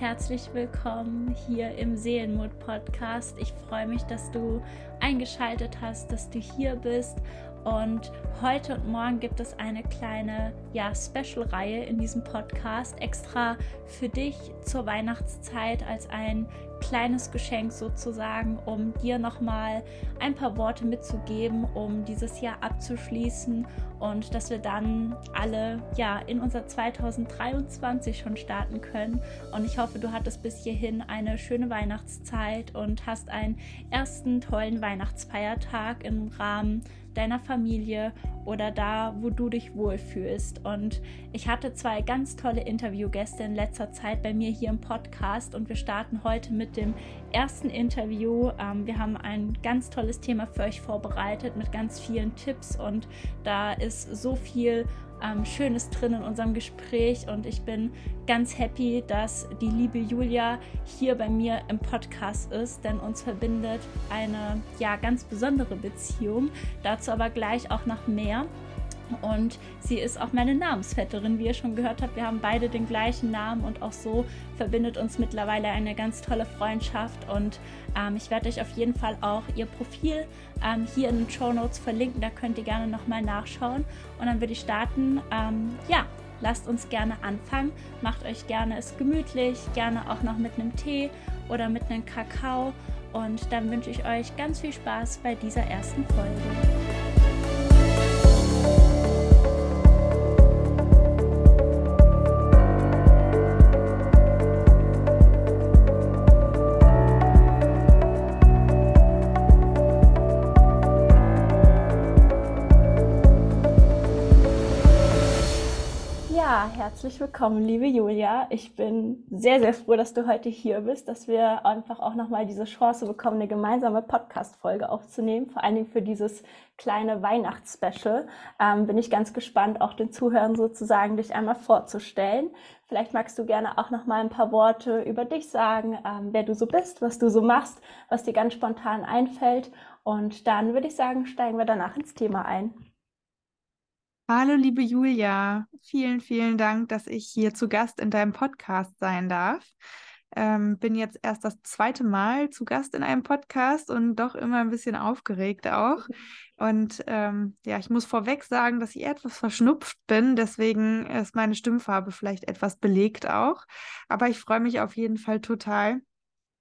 herzlich willkommen hier im Seelenmut Podcast. Ich freue mich, dass du eingeschaltet hast, dass du hier bist und heute und morgen gibt es eine kleine ja, Special-Reihe in diesem Podcast extra für dich zur Weihnachtszeit als ein kleines Geschenk sozusagen, um dir nochmal ein paar Worte mitzugeben, um dieses Jahr abzuschließen und dass wir dann alle ja in unser 2023 schon starten können. Und ich hoffe, du hattest bis hierhin eine schöne Weihnachtszeit und hast einen ersten tollen Weihnachtsfeiertag im Rahmen deiner Familie oder da, wo du dich wohlfühlst. Und ich hatte zwei ganz tolle Interviewgäste in letzter Zeit bei mir hier im Podcast und wir starten heute mit dem ersten Interview. Ähm, wir haben ein ganz tolles Thema für euch vorbereitet mit ganz vielen Tipps und da ist so viel ähm, Schönes drin in unserem Gespräch und ich bin ganz happy, dass die liebe Julia hier bei mir im Podcast ist, denn uns verbindet eine ja ganz besondere Beziehung. Dazu aber gleich auch noch mehr. Und sie ist auch meine Namensvetterin, wie ihr schon gehört habt. Wir haben beide den gleichen Namen und auch so verbindet uns mittlerweile eine ganz tolle Freundschaft. Und ähm, ich werde euch auf jeden Fall auch ihr Profil ähm, hier in den Show Notes verlinken. Da könnt ihr gerne nochmal nachschauen. Und dann würde ich starten. Ähm, ja, lasst uns gerne anfangen. Macht euch gerne es gemütlich, gerne auch noch mit einem Tee oder mit einem Kakao. Und dann wünsche ich euch ganz viel Spaß bei dieser ersten Folge. Herzlich willkommen, liebe Julia. Ich bin sehr, sehr froh, dass du heute hier bist, dass wir einfach auch nochmal diese Chance bekommen, eine gemeinsame Podcast-Folge aufzunehmen, vor allen Dingen für dieses kleine Weihnachtsspecial. Ähm, bin ich ganz gespannt, auch den Zuhörern sozusagen dich einmal vorzustellen. Vielleicht magst du gerne auch nochmal ein paar Worte über dich sagen, ähm, wer du so bist, was du so machst, was dir ganz spontan einfällt. Und dann würde ich sagen, steigen wir danach ins Thema ein. Hallo, liebe Julia. Vielen, vielen Dank, dass ich hier zu Gast in deinem Podcast sein darf. Ähm, bin jetzt erst das zweite Mal zu Gast in einem Podcast und doch immer ein bisschen aufgeregt auch. Und ähm, ja, ich muss vorweg sagen, dass ich etwas verschnupft bin. Deswegen ist meine Stimmfarbe vielleicht etwas belegt auch. Aber ich freue mich auf jeden Fall total.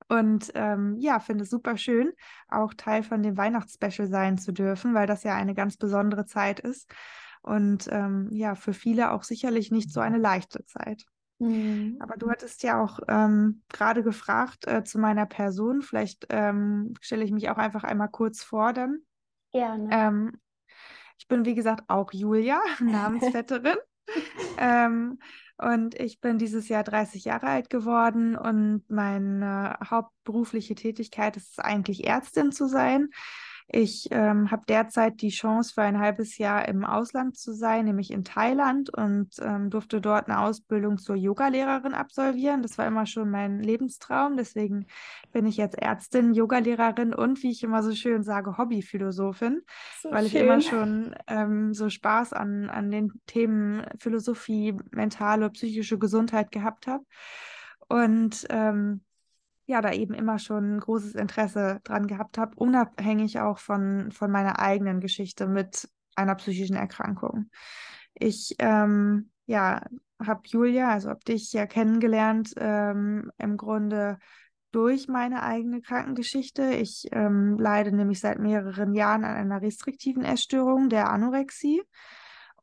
Und ähm, ja, finde es super schön, auch Teil von dem Weihnachtsspecial sein zu dürfen, weil das ja eine ganz besondere Zeit ist und ähm, ja, für viele auch sicherlich nicht so eine leichte Zeit. Mhm. Aber du hattest ja auch ähm, gerade gefragt äh, zu meiner Person. Vielleicht ähm, stelle ich mich auch einfach einmal kurz vor dann. Gerne. Ähm, ich bin, wie gesagt, auch Julia, Namensvetterin. Ähm, und ich bin dieses Jahr 30 Jahre alt geworden und meine hauptberufliche Tätigkeit ist eigentlich Ärztin zu sein. Ich ähm, habe derzeit die Chance, für ein halbes Jahr im Ausland zu sein, nämlich in Thailand und ähm, durfte dort eine Ausbildung zur Yogalehrerin absolvieren. Das war immer schon mein Lebenstraum. Deswegen bin ich jetzt Ärztin, Yogalehrerin und, wie ich immer so schön sage, Hobbyphilosophin, so weil schön. ich immer schon ähm, so Spaß an, an den Themen Philosophie, mentale, psychische Gesundheit gehabt habe. Und ähm, ja, da eben immer schon ein großes Interesse dran gehabt habe, unabhängig auch von, von meiner eigenen Geschichte mit einer psychischen Erkrankung. Ich ähm, ja, habe Julia, also habe dich ja kennengelernt, ähm, im Grunde durch meine eigene Krankengeschichte. Ich ähm, leide nämlich seit mehreren Jahren an einer restriktiven Essstörung der Anorexie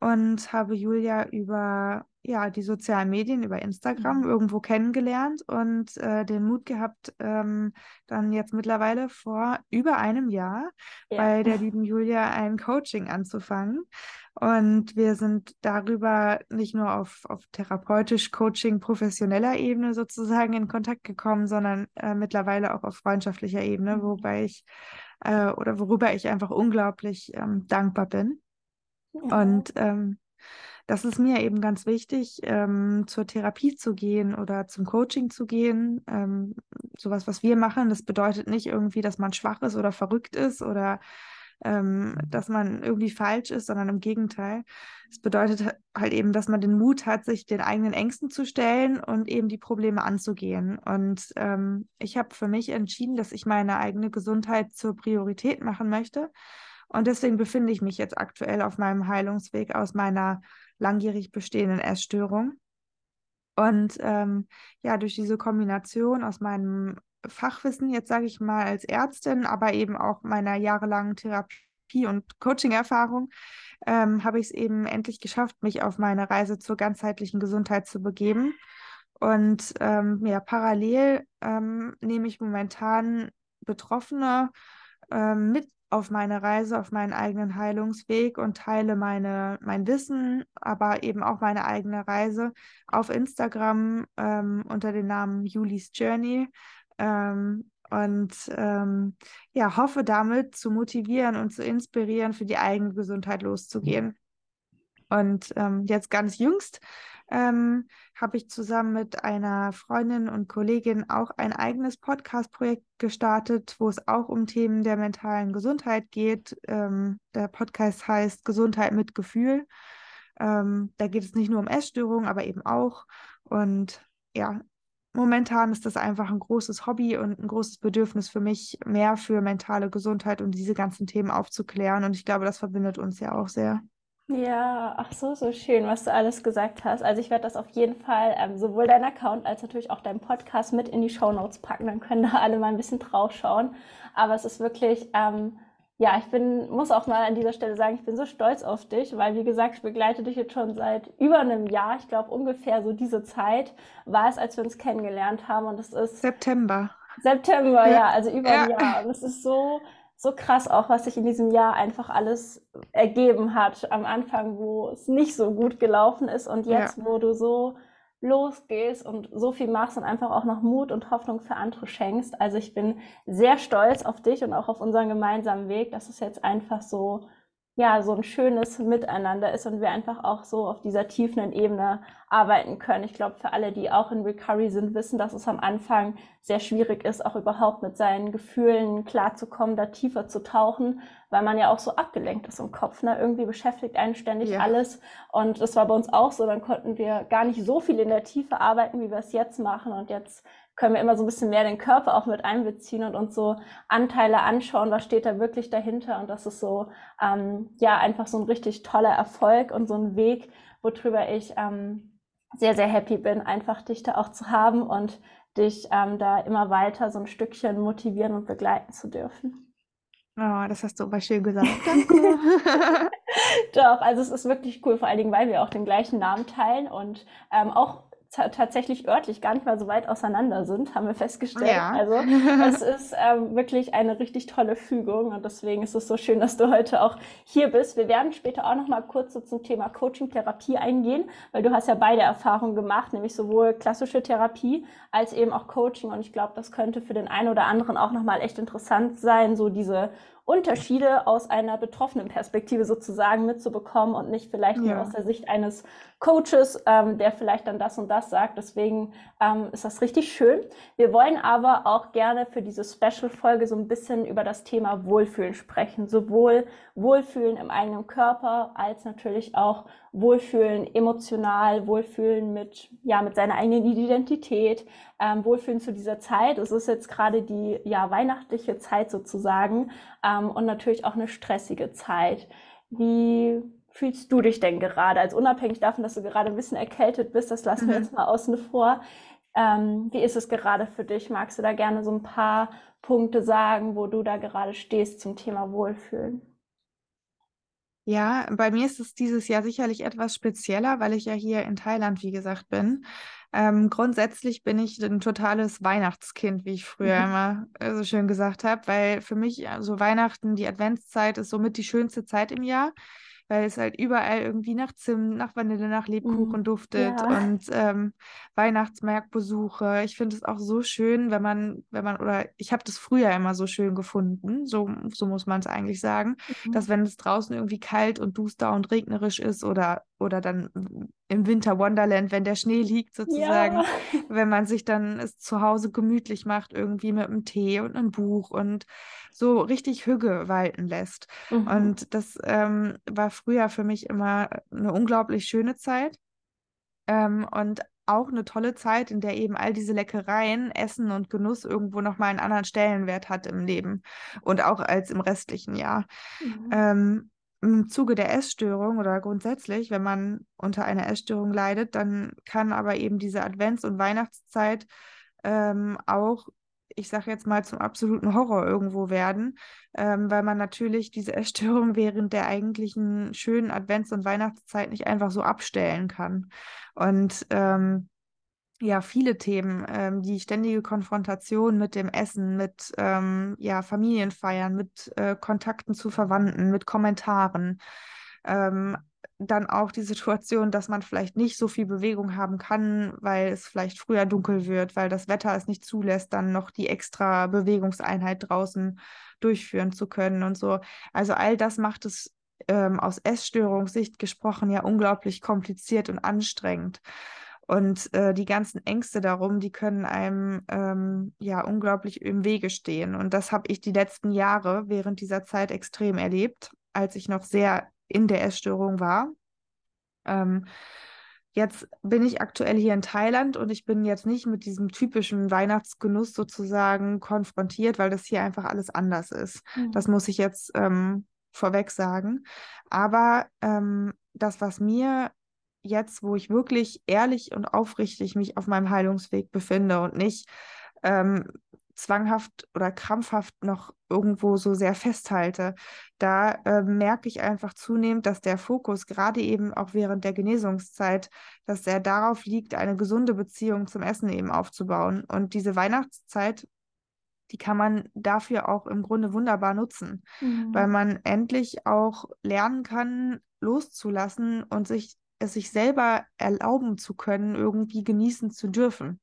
und habe Julia über ja, die sozialen Medien, über Instagram mhm. irgendwo kennengelernt und äh, den Mut gehabt, ähm, dann jetzt mittlerweile vor über einem Jahr ja. bei der lieben Julia ein Coaching anzufangen. Und wir sind darüber nicht nur auf, auf therapeutisch Coaching professioneller Ebene sozusagen in Kontakt gekommen, sondern äh, mittlerweile auch auf freundschaftlicher Ebene, mhm. wobei ich äh, oder worüber ich einfach unglaublich ähm, dankbar bin. Und ähm, das ist mir eben ganz wichtig, ähm, zur Therapie zu gehen oder zum Coaching zu gehen. Ähm, sowas, was wir machen, das bedeutet nicht irgendwie, dass man schwach ist oder verrückt ist oder ähm, dass man irgendwie falsch ist, sondern im Gegenteil. Es bedeutet halt eben, dass man den Mut hat, sich den eigenen Ängsten zu stellen und eben die Probleme anzugehen. Und ähm, ich habe für mich entschieden, dass ich meine eigene Gesundheit zur Priorität machen möchte. Und deswegen befinde ich mich jetzt aktuell auf meinem Heilungsweg aus meiner langjährig bestehenden Essstörung. Und ähm, ja, durch diese Kombination aus meinem Fachwissen, jetzt sage ich mal als Ärztin, aber eben auch meiner jahrelangen Therapie- und Coaching-Erfahrung, ähm, habe ich es eben endlich geschafft, mich auf meine Reise zur ganzheitlichen Gesundheit zu begeben. Und ähm, ja, parallel ähm, nehme ich momentan Betroffene ähm, mit auf meine Reise, auf meinen eigenen Heilungsweg und teile meine, mein Wissen, aber eben auch meine eigene Reise auf Instagram ähm, unter dem Namen Julis Journey. Ähm, und ähm, ja, hoffe damit zu motivieren und zu inspirieren, für die eigene Gesundheit loszugehen. Und ähm, jetzt ganz jüngst ähm, habe ich zusammen mit einer Freundin und Kollegin auch ein eigenes Podcast-Projekt gestartet, wo es auch um Themen der mentalen Gesundheit geht. Ähm, der Podcast heißt Gesundheit mit Gefühl. Ähm, da geht es nicht nur um Essstörungen, aber eben auch. Und ja, momentan ist das einfach ein großes Hobby und ein großes Bedürfnis für mich, mehr für mentale Gesundheit und diese ganzen Themen aufzuklären. Und ich glaube, das verbindet uns ja auch sehr. Ja, ach so, so schön, was du alles gesagt hast. Also ich werde das auf jeden Fall ähm, sowohl dein Account als natürlich auch deinen Podcast mit in die Show Notes packen. Dann können da alle mal ein bisschen drauf schauen. Aber es ist wirklich, ähm, ja, ich bin, muss auch mal an dieser Stelle sagen, ich bin so stolz auf dich, weil wie gesagt, ich begleite dich jetzt schon seit über einem Jahr. Ich glaube ungefähr so diese Zeit war es, als wir uns kennengelernt haben. Und es ist September. September, ja, ja also über ja. ein Jahr. Und es ist so so krass auch, was sich in diesem Jahr einfach alles ergeben hat. Am Anfang, wo es nicht so gut gelaufen ist und jetzt, ja. wo du so losgehst und so viel machst und einfach auch noch Mut und Hoffnung für andere schenkst. Also ich bin sehr stolz auf dich und auch auf unseren gemeinsamen Weg, dass es jetzt einfach so ja, so ein schönes Miteinander ist und wir einfach auch so auf dieser tiefen Ebene arbeiten können. Ich glaube, für alle, die auch in Recovery sind, wissen, dass es am Anfang sehr schwierig ist, auch überhaupt mit seinen Gefühlen klarzukommen, da tiefer zu tauchen, weil man ja auch so abgelenkt ist im Kopf. Ne? Irgendwie beschäftigt einen ständig ja. alles. Und das war bei uns auch so. Dann konnten wir gar nicht so viel in der Tiefe arbeiten, wie wir es jetzt machen. Und jetzt können wir immer so ein bisschen mehr den Körper auch mit einbeziehen und uns so Anteile anschauen, was steht da wirklich dahinter. Und das ist so, ähm, ja, einfach so ein richtig toller Erfolg und so ein Weg, worüber ich ähm, sehr, sehr happy bin, einfach dich da auch zu haben und dich ähm, da immer weiter so ein Stückchen motivieren und begleiten zu dürfen. Oh, das hast du aber schön gesagt. Danke. Doch, also es ist wirklich cool, vor allen Dingen, weil wir auch den gleichen Namen teilen und ähm, auch tatsächlich örtlich gar nicht mal so weit auseinander sind, haben wir festgestellt. Ja. Also es ist ähm, wirklich eine richtig tolle Fügung und deswegen ist es so schön, dass du heute auch hier bist. Wir werden später auch noch mal kurz so zum Thema Coaching-Therapie eingehen, weil du hast ja beide Erfahrungen gemacht, nämlich sowohl klassische Therapie als eben auch Coaching und ich glaube, das könnte für den einen oder anderen auch noch mal echt interessant sein, so diese Unterschiede aus einer betroffenen Perspektive sozusagen mitzubekommen und nicht vielleicht ja. nur aus der Sicht eines Coaches, ähm, der vielleicht dann das und das sagt. Deswegen ähm, ist das richtig schön. Wir wollen aber auch gerne für diese Special-Folge so ein bisschen über das Thema Wohlfühlen sprechen. Sowohl Wohlfühlen im eigenen Körper als natürlich auch Wohlfühlen emotional, Wohlfühlen mit, ja, mit seiner eigenen Identität, ähm, Wohlfühlen zu dieser Zeit. Es ist jetzt gerade die, ja, weihnachtliche Zeit sozusagen ähm, und natürlich auch eine stressige Zeit. Wie fühlst du dich denn gerade? Also unabhängig davon, dass du gerade ein bisschen erkältet bist, das lassen wir mhm. jetzt mal außen vor. Ähm, wie ist es gerade für dich? Magst du da gerne so ein paar Punkte sagen, wo du da gerade stehst zum Thema Wohlfühlen? Ja, bei mir ist es dieses Jahr sicherlich etwas spezieller, weil ich ja hier in Thailand, wie gesagt, bin. Ähm, grundsätzlich bin ich ein totales Weihnachtskind, wie ich früher mhm. immer äh, so schön gesagt habe, weil für mich so also Weihnachten, die Adventszeit ist somit die schönste Zeit im Jahr weil es halt überall irgendwie nach Zimt, nach Vanille, nach Lebkuchen mm, duftet ja. und ähm, Weihnachtsmarktbesuche. Ich finde es auch so schön, wenn man, wenn man, oder ich habe das früher immer so schön gefunden, so, so muss man es eigentlich sagen, mhm. dass wenn es draußen irgendwie kalt und duster und regnerisch ist oder oder dann im Winter Wonderland, wenn der Schnee liegt sozusagen, ja. wenn man sich dann es zu Hause gemütlich macht, irgendwie mit einem Tee und einem Buch und so richtig Hüge walten lässt. Mhm. Und das ähm, war früher für mich immer eine unglaublich schöne Zeit. Ähm, und auch eine tolle Zeit, in der eben all diese Leckereien, Essen und Genuss irgendwo nochmal einen anderen Stellenwert hat im Leben und auch als im restlichen Jahr. Mhm. Ähm, Im Zuge der Essstörung oder grundsätzlich, wenn man unter einer Essstörung leidet, dann kann aber eben diese Advents- und Weihnachtszeit ähm, auch ich sage jetzt mal, zum absoluten Horror irgendwo werden, ähm, weil man natürlich diese Essstörung während der eigentlichen schönen Advents- und Weihnachtszeit nicht einfach so abstellen kann. Und ähm, ja, viele Themen, ähm, die ständige Konfrontation mit dem Essen, mit ähm, ja, Familienfeiern, mit äh, Kontakten zu Verwandten, mit Kommentaren, ähm, dann auch die Situation, dass man vielleicht nicht so viel Bewegung haben kann, weil es vielleicht früher dunkel wird, weil das Wetter es nicht zulässt, dann noch die extra Bewegungseinheit draußen durchführen zu können und so. Also all das macht es ähm, aus Essstörungssicht gesprochen ja unglaublich kompliziert und anstrengend. Und äh, die ganzen Ängste darum, die können einem ähm, ja unglaublich im Wege stehen. Und das habe ich die letzten Jahre während dieser Zeit extrem erlebt, als ich noch sehr in der Essstörung war. Ähm, jetzt bin ich aktuell hier in Thailand und ich bin jetzt nicht mit diesem typischen Weihnachtsgenuss sozusagen konfrontiert, weil das hier einfach alles anders ist. Mhm. Das muss ich jetzt ähm, vorweg sagen. Aber ähm, das, was mir jetzt, wo ich wirklich ehrlich und aufrichtig mich auf meinem Heilungsweg befinde und nicht ähm, zwanghaft oder krampfhaft noch irgendwo so sehr festhalte, da äh, merke ich einfach zunehmend, dass der Fokus gerade eben auch während der Genesungszeit, dass er darauf liegt, eine gesunde Beziehung zum Essen eben aufzubauen. Und diese Weihnachtszeit, die kann man dafür auch im Grunde wunderbar nutzen, mhm. weil man endlich auch lernen kann, loszulassen und sich es sich selber erlauben zu können, irgendwie genießen zu dürfen.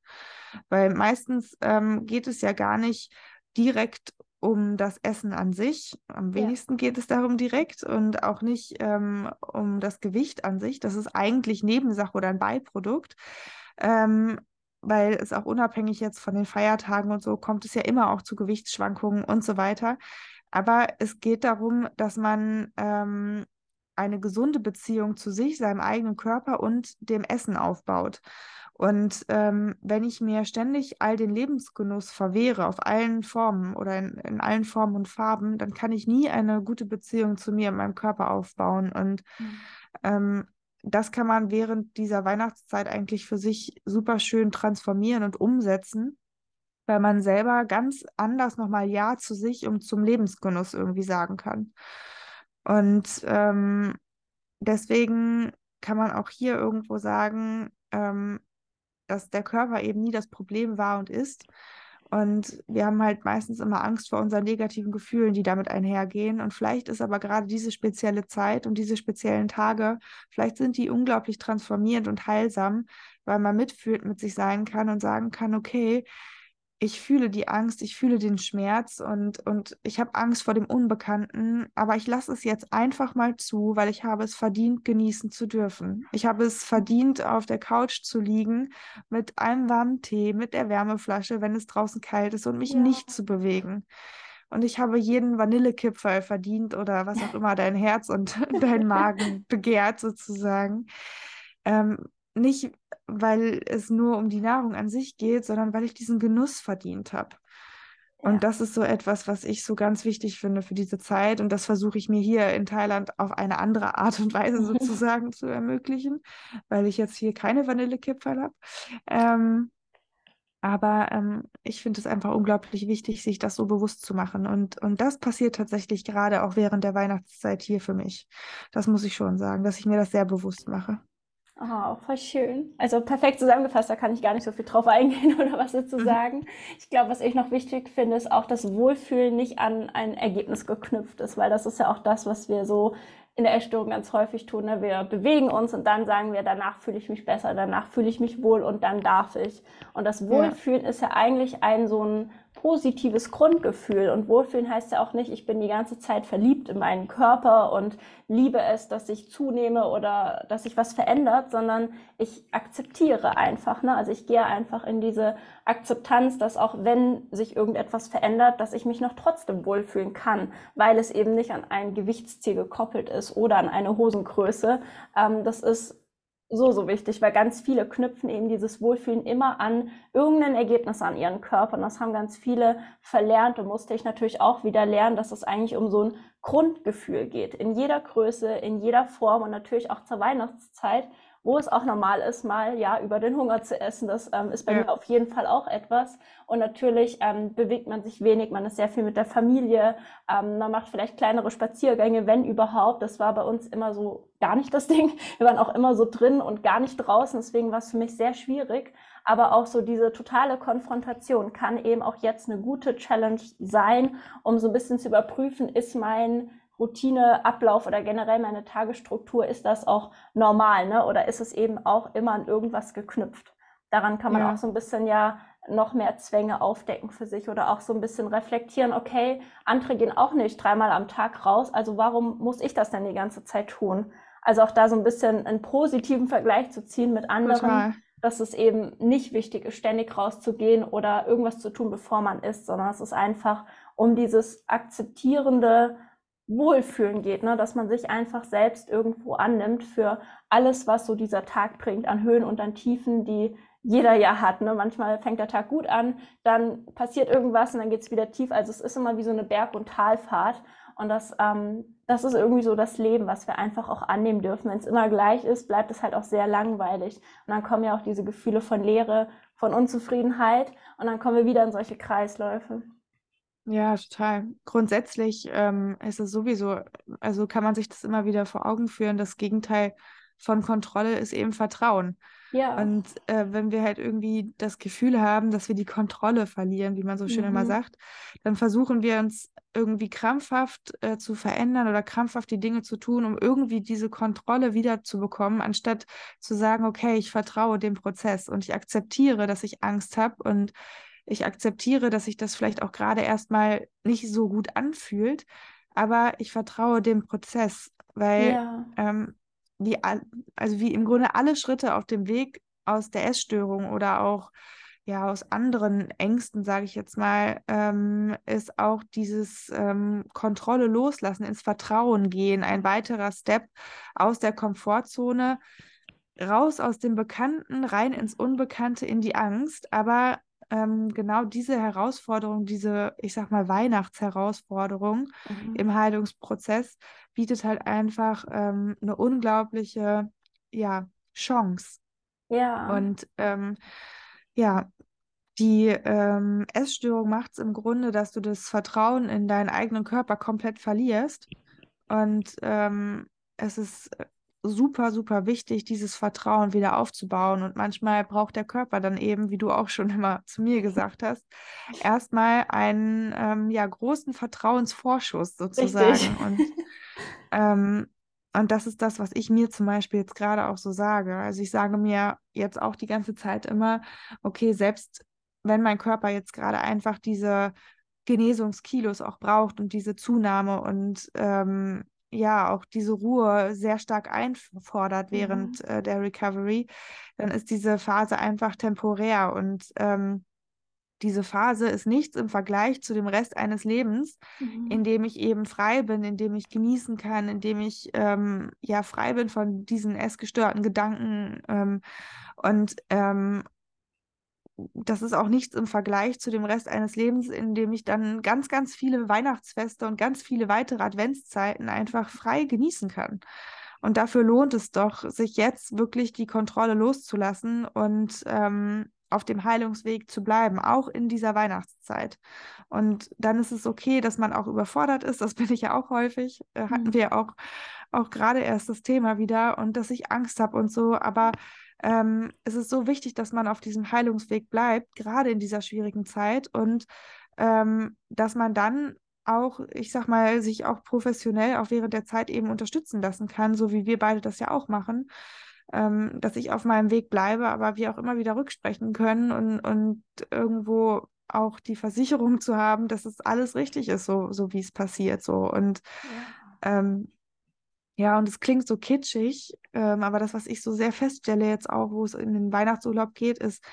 Weil meistens ähm, geht es ja gar nicht direkt um das Essen an sich. Am wenigsten ja. geht es darum direkt und auch nicht ähm, um das Gewicht an sich. Das ist eigentlich Nebensache oder ein Beiprodukt. Ähm, weil es auch unabhängig jetzt von den Feiertagen und so kommt es ja immer auch zu Gewichtsschwankungen und so weiter. Aber es geht darum, dass man ähm, eine gesunde Beziehung zu sich, seinem eigenen Körper und dem Essen aufbaut. Und ähm, wenn ich mir ständig all den Lebensgenuss verwehre, auf allen Formen oder in, in, allen Formen und Farben, dann kann ich nie eine gute Beziehung zu mir und meinem Körper aufbauen. Und mhm. ähm, das kann man während dieser Weihnachtszeit eigentlich für sich super schön transformieren und umsetzen, weil man selber ganz anders nochmal Ja zu sich und zum Lebensgenuss irgendwie sagen kann. Und ähm, deswegen kann man auch hier irgendwo sagen, ähm, dass der Körper eben nie das Problem war und ist. Und wir haben halt meistens immer Angst vor unseren negativen Gefühlen, die damit einhergehen. Und vielleicht ist aber gerade diese spezielle Zeit und diese speziellen Tage, vielleicht sind die unglaublich transformierend und heilsam, weil man mitfühlt mit sich sein kann und sagen kann, okay, ich fühle die Angst, ich fühle den Schmerz und, und ich habe Angst vor dem Unbekannten, aber ich lasse es jetzt einfach mal zu, weil ich habe es verdient, genießen zu dürfen. Ich habe es verdient, auf der Couch zu liegen mit einem warmen Tee, mit der Wärmeflasche, wenn es draußen kalt ist und mich ja. nicht zu bewegen. Und ich habe jeden Vanillekipferl verdient oder was auch immer dein Herz und dein Magen begehrt sozusagen. Ähm, nicht, weil es nur um die Nahrung an sich geht, sondern weil ich diesen Genuss verdient habe. Ja. Und das ist so etwas, was ich so ganz wichtig finde für diese Zeit. Und das versuche ich mir hier in Thailand auf eine andere Art und Weise sozusagen zu ermöglichen, weil ich jetzt hier keine Vanillekipferl habe. Ähm, aber ähm, ich finde es einfach unglaublich wichtig, sich das so bewusst zu machen. Und, und das passiert tatsächlich gerade auch während der Weihnachtszeit hier für mich. Das muss ich schon sagen, dass ich mir das sehr bewusst mache. Oh, voll schön. Also perfekt zusammengefasst, da kann ich gar nicht so viel drauf eingehen oder was dazu mhm. sagen. Ich glaube, was ich noch wichtig finde, ist auch, dass Wohlfühlen nicht an ein Ergebnis geknüpft ist, weil das ist ja auch das, was wir so in der Essstörung ganz häufig tun. Ne? Wir bewegen uns und dann sagen wir, danach fühle ich mich besser, danach fühle ich mich wohl und dann darf ich. Und das Wohlfühlen ja. ist ja eigentlich ein so ein positives Grundgefühl. Und Wohlfühlen heißt ja auch nicht, ich bin die ganze Zeit verliebt in meinen Körper und liebe es, dass ich zunehme oder dass sich was verändert, sondern ich akzeptiere einfach. Ne? Also ich gehe einfach in diese Akzeptanz, dass auch wenn sich irgendetwas verändert, dass ich mich noch trotzdem wohlfühlen kann, weil es eben nicht an ein Gewichtsziel gekoppelt ist oder an eine Hosengröße. Ähm, das ist so, so wichtig, weil ganz viele knüpfen eben dieses Wohlfühlen immer an irgendein Ergebnis an ihren Körper. Und das haben ganz viele verlernt und musste ich natürlich auch wieder lernen, dass es eigentlich um so ein Grundgefühl geht. In jeder Größe, in jeder Form und natürlich auch zur Weihnachtszeit wo es auch normal ist, mal ja über den Hunger zu essen. Das ähm, ist bei ja. mir auf jeden Fall auch etwas. Und natürlich ähm, bewegt man sich wenig, man ist sehr viel mit der Familie, ähm, man macht vielleicht kleinere Spaziergänge, wenn überhaupt. Das war bei uns immer so gar nicht das Ding. Wir waren auch immer so drin und gar nicht draußen. Deswegen war es für mich sehr schwierig. Aber auch so diese totale Konfrontation kann eben auch jetzt eine gute Challenge sein, um so ein bisschen zu überprüfen, ist mein Routine, Ablauf oder generell meine Tagesstruktur, ist das auch normal, ne? Oder ist es eben auch immer an irgendwas geknüpft? Daran kann man ja. auch so ein bisschen ja noch mehr Zwänge aufdecken für sich oder auch so ein bisschen reflektieren, okay, andere gehen auch nicht dreimal am Tag raus, also warum muss ich das denn die ganze Zeit tun? Also auch da so ein bisschen einen positiven Vergleich zu ziehen mit anderen, Total. dass es eben nicht wichtig ist, ständig rauszugehen oder irgendwas zu tun, bevor man isst, sondern es ist einfach um dieses akzeptierende, Wohlfühlen geht, ne? dass man sich einfach selbst irgendwo annimmt für alles, was so dieser Tag bringt an Höhen und an Tiefen, die jeder ja hat. Ne? Manchmal fängt der Tag gut an, dann passiert irgendwas und dann geht es wieder tief. Also es ist immer wie so eine Berg- und Talfahrt. Und das, ähm, das ist irgendwie so das Leben, was wir einfach auch annehmen dürfen. Wenn es immer gleich ist, bleibt es halt auch sehr langweilig. Und dann kommen ja auch diese Gefühle von Leere, von Unzufriedenheit und dann kommen wir wieder in solche Kreisläufe. Ja, total. Grundsätzlich ähm, ist es sowieso, also kann man sich das immer wieder vor Augen führen. Das Gegenteil von Kontrolle ist eben Vertrauen. Ja. Und äh, wenn wir halt irgendwie das Gefühl haben, dass wir die Kontrolle verlieren, wie man so schön mhm. immer sagt, dann versuchen wir uns irgendwie krampfhaft äh, zu verändern oder krampfhaft die Dinge zu tun, um irgendwie diese Kontrolle wiederzubekommen, anstatt zu sagen, okay, ich vertraue dem Prozess und ich akzeptiere, dass ich Angst habe und ich akzeptiere, dass sich das vielleicht auch gerade erstmal nicht so gut anfühlt, aber ich vertraue dem Prozess, weil ja. ähm, die, also wie im Grunde alle Schritte auf dem Weg aus der Essstörung oder auch ja aus anderen Ängsten, sage ich jetzt mal, ähm, ist auch dieses ähm, Kontrolle loslassen, ins Vertrauen gehen, ein weiterer Step aus der Komfortzone, raus aus dem Bekannten, rein ins Unbekannte, in die Angst, aber ähm, genau diese Herausforderung, diese, ich sag mal, Weihnachtsherausforderung mhm. im Heilungsprozess bietet halt einfach ähm, eine unglaubliche, ja, Chance. Ja. Und ähm, ja, die ähm, Essstörung macht es im Grunde, dass du das Vertrauen in deinen eigenen Körper komplett verlierst. Und ähm, es ist super, super wichtig, dieses Vertrauen wieder aufzubauen. Und manchmal braucht der Körper dann eben, wie du auch schon immer zu mir gesagt hast, erstmal einen ähm, ja, großen Vertrauensvorschuss sozusagen. Richtig. Und, ähm, und das ist das, was ich mir zum Beispiel jetzt gerade auch so sage. Also ich sage mir jetzt auch die ganze Zeit immer, okay, selbst wenn mein Körper jetzt gerade einfach diese Genesungskilos auch braucht und diese Zunahme und ähm, ja auch diese Ruhe sehr stark einfordert während mhm. äh, der Recovery, dann ist diese Phase einfach temporär und ähm, diese Phase ist nichts im Vergleich zu dem Rest eines Lebens, mhm. in dem ich eben frei bin, in dem ich genießen kann, in dem ich ähm, ja frei bin von diesen essgestörten Gedanken ähm, und ähm, das ist auch nichts im Vergleich zu dem Rest eines Lebens, in dem ich dann ganz, ganz viele Weihnachtsfeste und ganz viele weitere Adventszeiten einfach frei genießen kann. Und dafür lohnt es doch, sich jetzt wirklich die Kontrolle loszulassen und ähm, auf dem Heilungsweg zu bleiben, auch in dieser Weihnachtszeit. Und dann ist es okay, dass man auch überfordert ist. Das bin ich ja auch häufig. Äh, hatten mhm. wir auch, auch gerade erst das Thema wieder und dass ich Angst habe und so. Aber ähm, es ist so wichtig, dass man auf diesem Heilungsweg bleibt, gerade in dieser schwierigen Zeit und ähm, dass man dann auch, ich sag mal, sich auch professionell auch während der Zeit eben unterstützen lassen kann, so wie wir beide das ja auch machen, ähm, dass ich auf meinem Weg bleibe, aber wir auch immer wieder rücksprechen können und, und irgendwo auch die Versicherung zu haben, dass es alles richtig ist, so, so wie es passiert. So. Und ja. Ähm, ja, und es klingt so kitschig, ähm, aber das, was ich so sehr feststelle jetzt auch, wo es in den Weihnachtsurlaub geht, ist,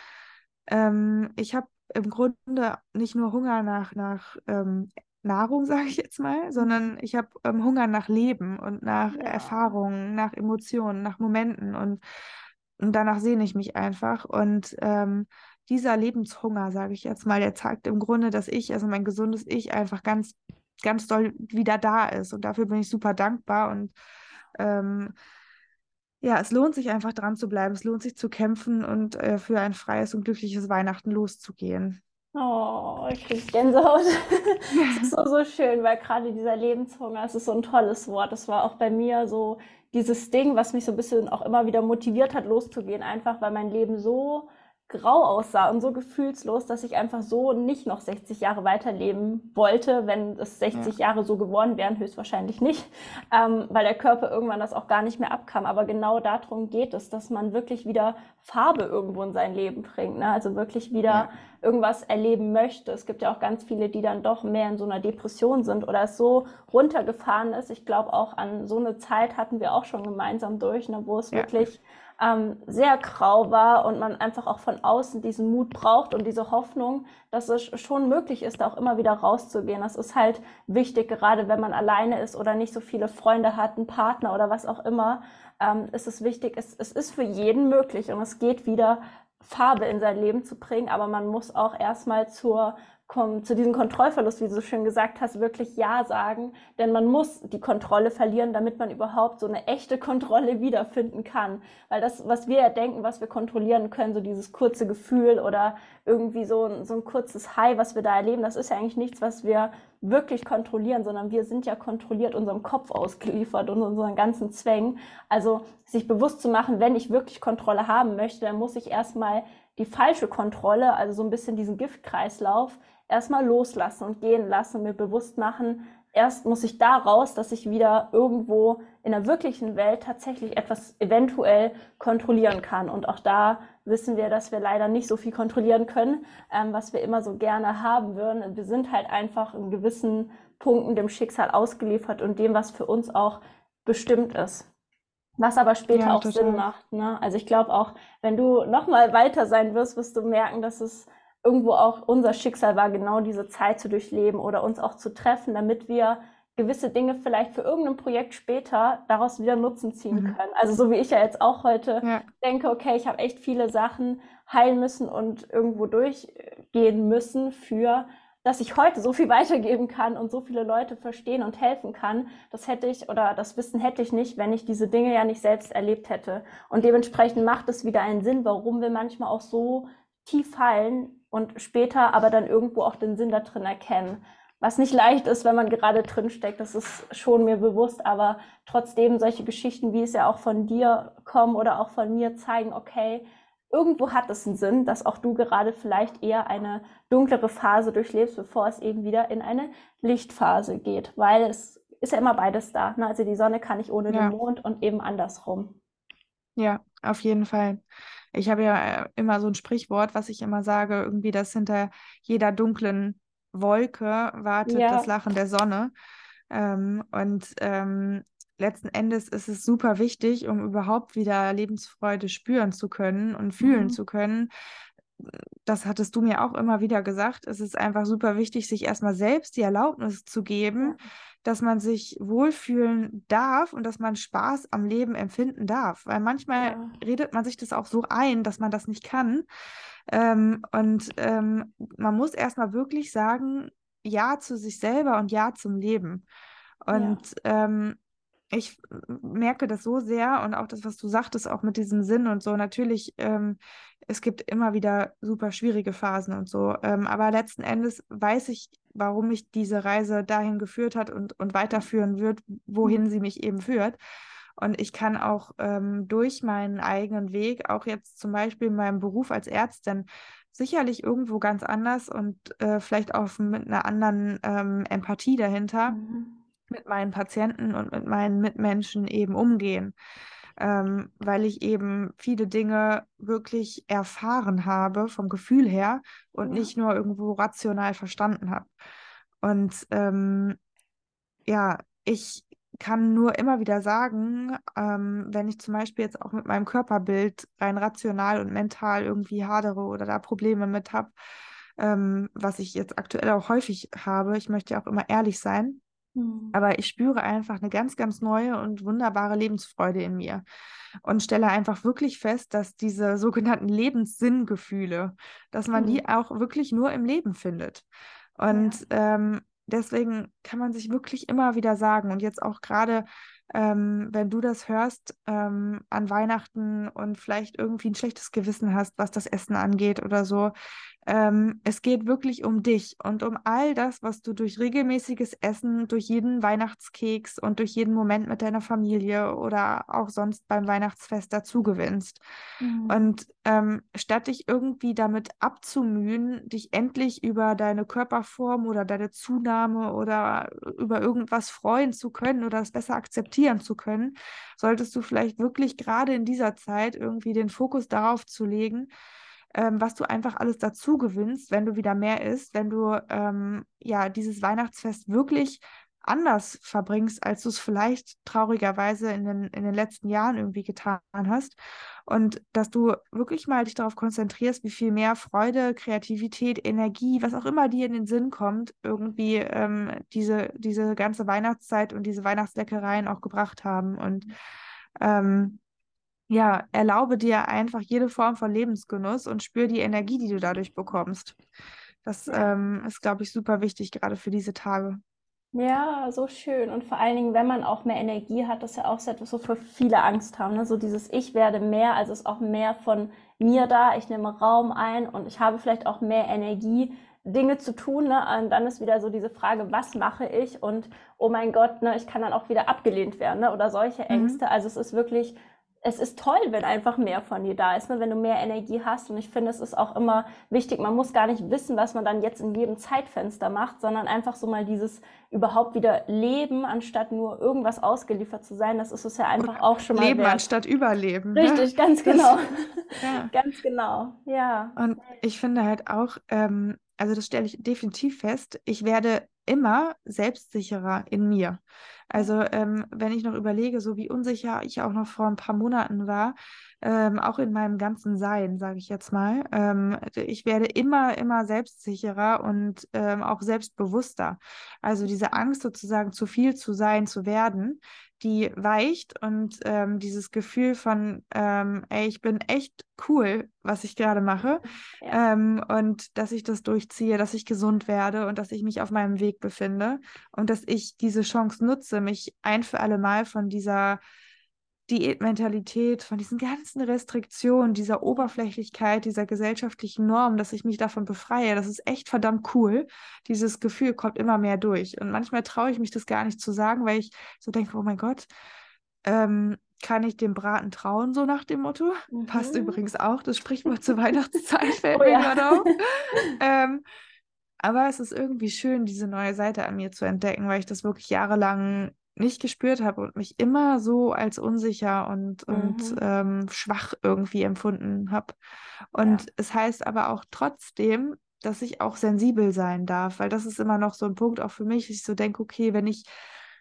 ähm, ich habe im Grunde nicht nur Hunger nach, nach ähm, Nahrung, sage ich jetzt mal, sondern ich habe ähm, Hunger nach Leben und nach ja. Erfahrungen, nach Emotionen, nach Momenten und, und danach sehne ich mich einfach. Und ähm, dieser Lebenshunger, sage ich jetzt mal, der zeigt im Grunde, dass ich, also mein gesundes Ich, einfach ganz, ganz doll wieder da ist. Und dafür bin ich super dankbar. Und ähm, ja, es lohnt sich einfach dran zu bleiben. Es lohnt sich zu kämpfen und äh, für ein freies und glückliches Weihnachten loszugehen. Oh, ich kriege Gänsehaut. Es ist so, so schön, weil gerade dieser Lebenshunger, es ist so ein tolles Wort. Das war auch bei mir so dieses Ding, was mich so ein bisschen auch immer wieder motiviert hat, loszugehen, einfach weil mein Leben so grau aussah und so gefühlslos, dass ich einfach so nicht noch 60 Jahre weiterleben wollte, wenn es 60 ja. Jahre so geworden wären, höchstwahrscheinlich nicht, ähm, weil der Körper irgendwann das auch gar nicht mehr abkam. Aber genau darum geht es, dass man wirklich wieder Farbe irgendwo in sein Leben bringt, ne? also wirklich wieder ja. irgendwas erleben möchte. Es gibt ja auch ganz viele, die dann doch mehr in so einer Depression sind oder es so runtergefahren ist. Ich glaube auch an so eine Zeit hatten wir auch schon gemeinsam durch, ne, wo es ja. wirklich ähm, sehr grau war und man einfach auch von außen diesen Mut braucht und diese Hoffnung, dass es schon möglich ist, da auch immer wieder rauszugehen. Das ist halt wichtig, gerade wenn man alleine ist oder nicht so viele Freunde hat, einen Partner oder was auch immer, ähm, ist es wichtig, es, es ist für jeden möglich und es geht wieder Farbe in sein Leben zu bringen, aber man muss auch erstmal zur zu diesem Kontrollverlust, wie du so schön gesagt hast, wirklich Ja sagen. Denn man muss die Kontrolle verlieren, damit man überhaupt so eine echte Kontrolle wiederfinden kann. Weil das, was wir ja denken, was wir kontrollieren können, so dieses kurze Gefühl oder irgendwie so ein, so ein kurzes High, was wir da erleben, das ist ja eigentlich nichts, was wir wirklich kontrollieren, sondern wir sind ja kontrolliert unserem Kopf ausgeliefert und unseren ganzen Zwängen. Also sich bewusst zu machen, wenn ich wirklich Kontrolle haben möchte, dann muss ich erstmal die falsche Kontrolle, also so ein bisschen diesen Giftkreislauf, erstmal loslassen und gehen lassen und mir bewusst machen, erst muss ich da raus, dass ich wieder irgendwo in der wirklichen Welt tatsächlich etwas eventuell kontrollieren kann. Und auch da wissen wir, dass wir leider nicht so viel kontrollieren können, ähm, was wir immer so gerne haben würden. Wir sind halt einfach in gewissen Punkten dem Schicksal ausgeliefert und dem, was für uns auch bestimmt ist. Was aber später ja, auch Sinn macht. Ne? Also ich glaube auch, wenn du nochmal weiter sein wirst, wirst du merken, dass es irgendwo auch unser Schicksal war, genau diese Zeit zu durchleben oder uns auch zu treffen, damit wir gewisse Dinge vielleicht für irgendein Projekt später daraus wieder Nutzen ziehen mhm. können. Also so wie ich ja jetzt auch heute ja. denke, okay, ich habe echt viele Sachen heilen müssen und irgendwo durchgehen müssen für dass ich heute so viel weitergeben kann und so viele Leute verstehen und helfen kann, das hätte ich oder das Wissen hätte ich nicht, wenn ich diese Dinge ja nicht selbst erlebt hätte. Und dementsprechend macht es wieder einen Sinn, warum wir manchmal auch so tief fallen und später aber dann irgendwo auch den Sinn da drin erkennen. Was nicht leicht ist, wenn man gerade drin steckt, das ist schon mir bewusst, aber trotzdem solche Geschichten, wie es ja auch von dir kommen oder auch von mir zeigen, okay, irgendwo hat es einen Sinn, dass auch du gerade vielleicht eher eine dunklere Phase durchlebst, bevor es eben wieder in eine Lichtphase geht, weil es ist ja immer beides da. Ne? Also die Sonne kann nicht ohne ja. den Mond und eben andersrum. Ja, auf jeden Fall. Ich habe ja äh, immer so ein Sprichwort, was ich immer sage, irgendwie, dass hinter jeder dunklen Wolke wartet ja. das Lachen der Sonne. Ähm, und ähm, letzten Endes ist es super wichtig, um überhaupt wieder Lebensfreude spüren zu können und fühlen mhm. zu können. Das hattest du mir auch immer wieder gesagt. Es ist einfach super wichtig, sich erstmal selbst die Erlaubnis zu geben, ja dass man sich wohlfühlen darf und dass man Spaß am Leben empfinden darf. Weil manchmal ja. redet man sich das auch so ein, dass man das nicht kann. Ähm, und ähm, man muss erstmal wirklich sagen, Ja zu sich selber und Ja zum Leben. Und ja. ähm, ich merke das so sehr und auch das, was du sagtest, auch mit diesem Sinn und so. Natürlich, ähm, es gibt immer wieder super schwierige Phasen und so. Ähm, aber letzten Endes weiß ich, warum mich diese Reise dahin geführt hat und, und weiterführen wird, wohin sie mich eben führt. Und ich kann auch ähm, durch meinen eigenen Weg, auch jetzt zum Beispiel in meinem Beruf als Ärztin, sicherlich irgendwo ganz anders und äh, vielleicht auch mit einer anderen ähm, Empathie dahinter. Mhm mit meinen Patienten und mit meinen Mitmenschen eben umgehen. ähm, weil ich eben viele Dinge wirklich erfahren habe vom Gefühl her und ja. nicht nur irgendwo rational verstanden habe. Und ähm, ja, ich kann nur immer wieder sagen, ähm, wenn ich zum Beispiel jetzt auch mit meinem Körperbild rein rational und mental irgendwie hadere oder da Probleme mit habe, ähm, was ich jetzt aktuell auch häufig habe, ich möchte ja auch immer ehrlich sein, mhm. aber ich spüre einfach eine ganz, ganz neue und wunderbare Lebensfreude in mir und stelle einfach wirklich fest, dass diese sogenannten Lebenssinngefühle, dass man mhm. die auch wirklich nur im Leben findet. Und ja. ähm, deswegen kann man sich wirklich immer wieder sagen und jetzt auch gerade, ähm, wenn du das hörst ähm, an Weihnachten und vielleicht irgendwie ein schlechtes Gewissen hast, was das Essen angeht oder so, ähm, es geht wirklich um dich und um all das, was du durch regelmäßiges Essen, durch jeden Weihnachtskeks und durch jeden Moment mit deiner Familie oder auch sonst beim Weihnachtsfest dazu gewinnst. Mhm. Und ähm, statt dich irgendwie damit abzumühen, dich endlich über deine Körperform oder deine Zunahme oder über irgendwas freuen zu können oder es besser akzeptieren zu können, solltest du vielleicht wirklich gerade in dieser Zeit irgendwie den Fokus darauf zu legen, ähm, was du einfach alles dazu gewinnst, wenn du wieder mehr isst, wenn du ähm, ja dieses Weihnachtsfest wirklich anders verbringst, als du es vielleicht traurigerweise in den, in den letzten Jahren irgendwie getan hast. Und dass du wirklich mal dich darauf konzentrierst, wie viel mehr Freude, Kreativität, Energie, was auch immer dir in den Sinn kommt, irgendwie ähm, diese, diese ganze Weihnachtszeit und diese Weihnachtsleckereien auch gebracht haben. Und ähm, ja, erlaube dir einfach jede Form von Lebensgenuss und spür die Energie, die du dadurch bekommst. Das ähm, ist, glaube ich, super wichtig, gerade für diese Tage. Ja, so schön. Und vor allen Dingen, wenn man auch mehr Energie hat, das ist ja auch so etwas, wofür viele Angst haben. Ne? So dieses Ich werde mehr, also ist auch mehr von mir da, ich nehme Raum ein und ich habe vielleicht auch mehr Energie, Dinge zu tun. Ne? Und dann ist wieder so diese Frage, was mache ich? Und oh mein Gott, ne, ich kann dann auch wieder abgelehnt werden ne? oder solche mhm. Ängste. Mhm. Also es ist wirklich es ist toll, wenn einfach mehr von dir da ist, ne? wenn du mehr Energie hast. Und ich finde, es ist auch immer wichtig, man muss gar nicht wissen, was man dann jetzt in jedem Zeitfenster macht, sondern einfach so mal dieses überhaupt wieder Leben, anstatt nur irgendwas ausgeliefert zu sein. Das ist es ja einfach Und auch schon mal. Leben wert. anstatt Überleben. Ne? Richtig, ne? ganz genau. ja. Ganz genau, ja. Und ich finde halt auch, ähm, also das stelle ich definitiv fest, ich werde immer selbstsicherer in mir. Also ähm, wenn ich noch überlege, so wie unsicher ich auch noch vor ein paar Monaten war, ähm, auch in meinem ganzen Sein, sage ich jetzt mal, ähm, ich werde immer, immer selbstsicherer und ähm, auch selbstbewusster. Also diese Angst sozusagen zu viel zu sein, zu werden, die weicht und ähm, dieses Gefühl von, ähm, ey, ich bin echt cool, was ich gerade mache ja. und dass ich das durchziehe, dass ich gesund werde und dass ich mich auf meinem Weg befinde und dass ich diese Chance nutze, mich ein für alle Mal von dieser Diätmentalität, von diesen ganzen Restriktionen, dieser Oberflächlichkeit, dieser gesellschaftlichen Norm, dass ich mich davon befreie, das ist echt verdammt cool. Dieses Gefühl kommt immer mehr durch. Und manchmal traue ich mich das gar nicht zu sagen, weil ich so denke, oh mein Gott, ähm, kann ich dem Braten trauen, so nach dem Motto. Mhm. Passt übrigens auch, das Sprichwort zur Weihnachtszeit, fällt oh, mir ja. gerade auf. ähm, aber es ist irgendwie schön, diese neue Seite an mir zu entdecken, weil ich das wirklich jahrelang nicht gespürt habe und mich immer so als unsicher und, mhm. und ähm, schwach irgendwie empfunden habe. Und ja. es heißt aber auch trotzdem, dass ich auch sensibel sein darf, weil das ist immer noch so ein Punkt auch für mich, ich so denke, okay, wenn ich,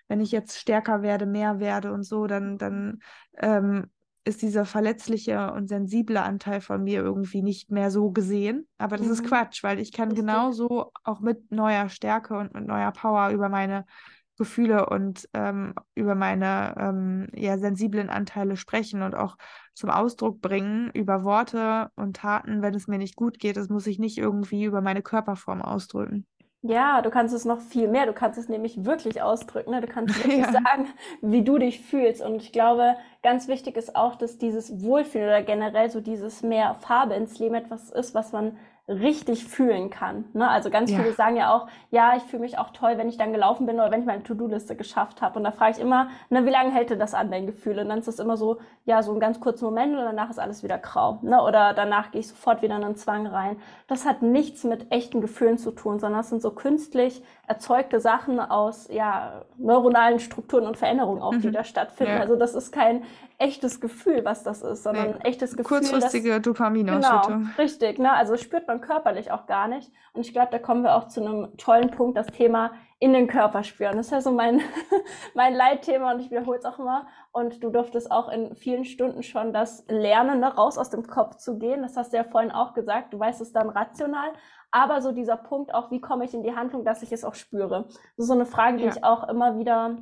wenn ich jetzt stärker werde, mehr werde und so, dann, dann ähm, ist dieser verletzliche und sensible Anteil von mir irgendwie nicht mehr so gesehen. Aber das mhm. ist Quatsch, weil ich kann genauso auch mit neuer Stärke und mit neuer Power über meine Gefühle und ähm, über meine ähm, ja, sensiblen Anteile sprechen und auch zum Ausdruck bringen über Worte und Taten, wenn es mir nicht gut geht. Das muss ich nicht irgendwie über meine Körperform ausdrücken. Ja, du kannst es noch viel mehr. Du kannst es nämlich wirklich ausdrücken. Ne? Du kannst wirklich ja. sagen, wie du dich fühlst. Und ich glaube, ganz wichtig ist auch, dass dieses Wohlfühlen oder generell so dieses mehr Farbe ins Leben etwas ist, was man richtig fühlen kann. Ne? Also ganz ja. viele sagen ja auch, ja, ich fühle mich auch toll, wenn ich dann gelaufen bin oder wenn ich meine To-Do-Liste geschafft habe. Und da frage ich immer, ne, wie lange hält denn das an, dein Gefühl? Und dann ist das immer so, ja, so ein ganz kurzer Moment und danach ist alles wieder grau. Ne? Oder danach gehe ich sofort wieder in einen Zwang rein. Das hat nichts mit echten Gefühlen zu tun, sondern das sind so künstlich erzeugte Sachen aus ja, neuronalen Strukturen und Veränderungen auch, mhm. die da stattfinden. Ja. Also das ist kein echtes Gefühl, was das ist, sondern ein echtes Gefühl. Kurzfristige Dopaminausschüttung. Genau, richtig. Ne? Also spürt man körperlich auch gar nicht. Und ich glaube, da kommen wir auch zu einem tollen Punkt, das Thema in den Körper spüren. Das ist ja so mein, mein Leitthema und ich wiederhole es auch immer. Und du durftest auch in vielen Stunden schon das Lernen, ne, raus aus dem Kopf zu gehen. Das hast du ja vorhin auch gesagt. Du weißt es dann rational. Aber so dieser Punkt auch, wie komme ich in die Handlung, dass ich es auch spüre. Das ist so eine Frage, die ja. ich auch immer wieder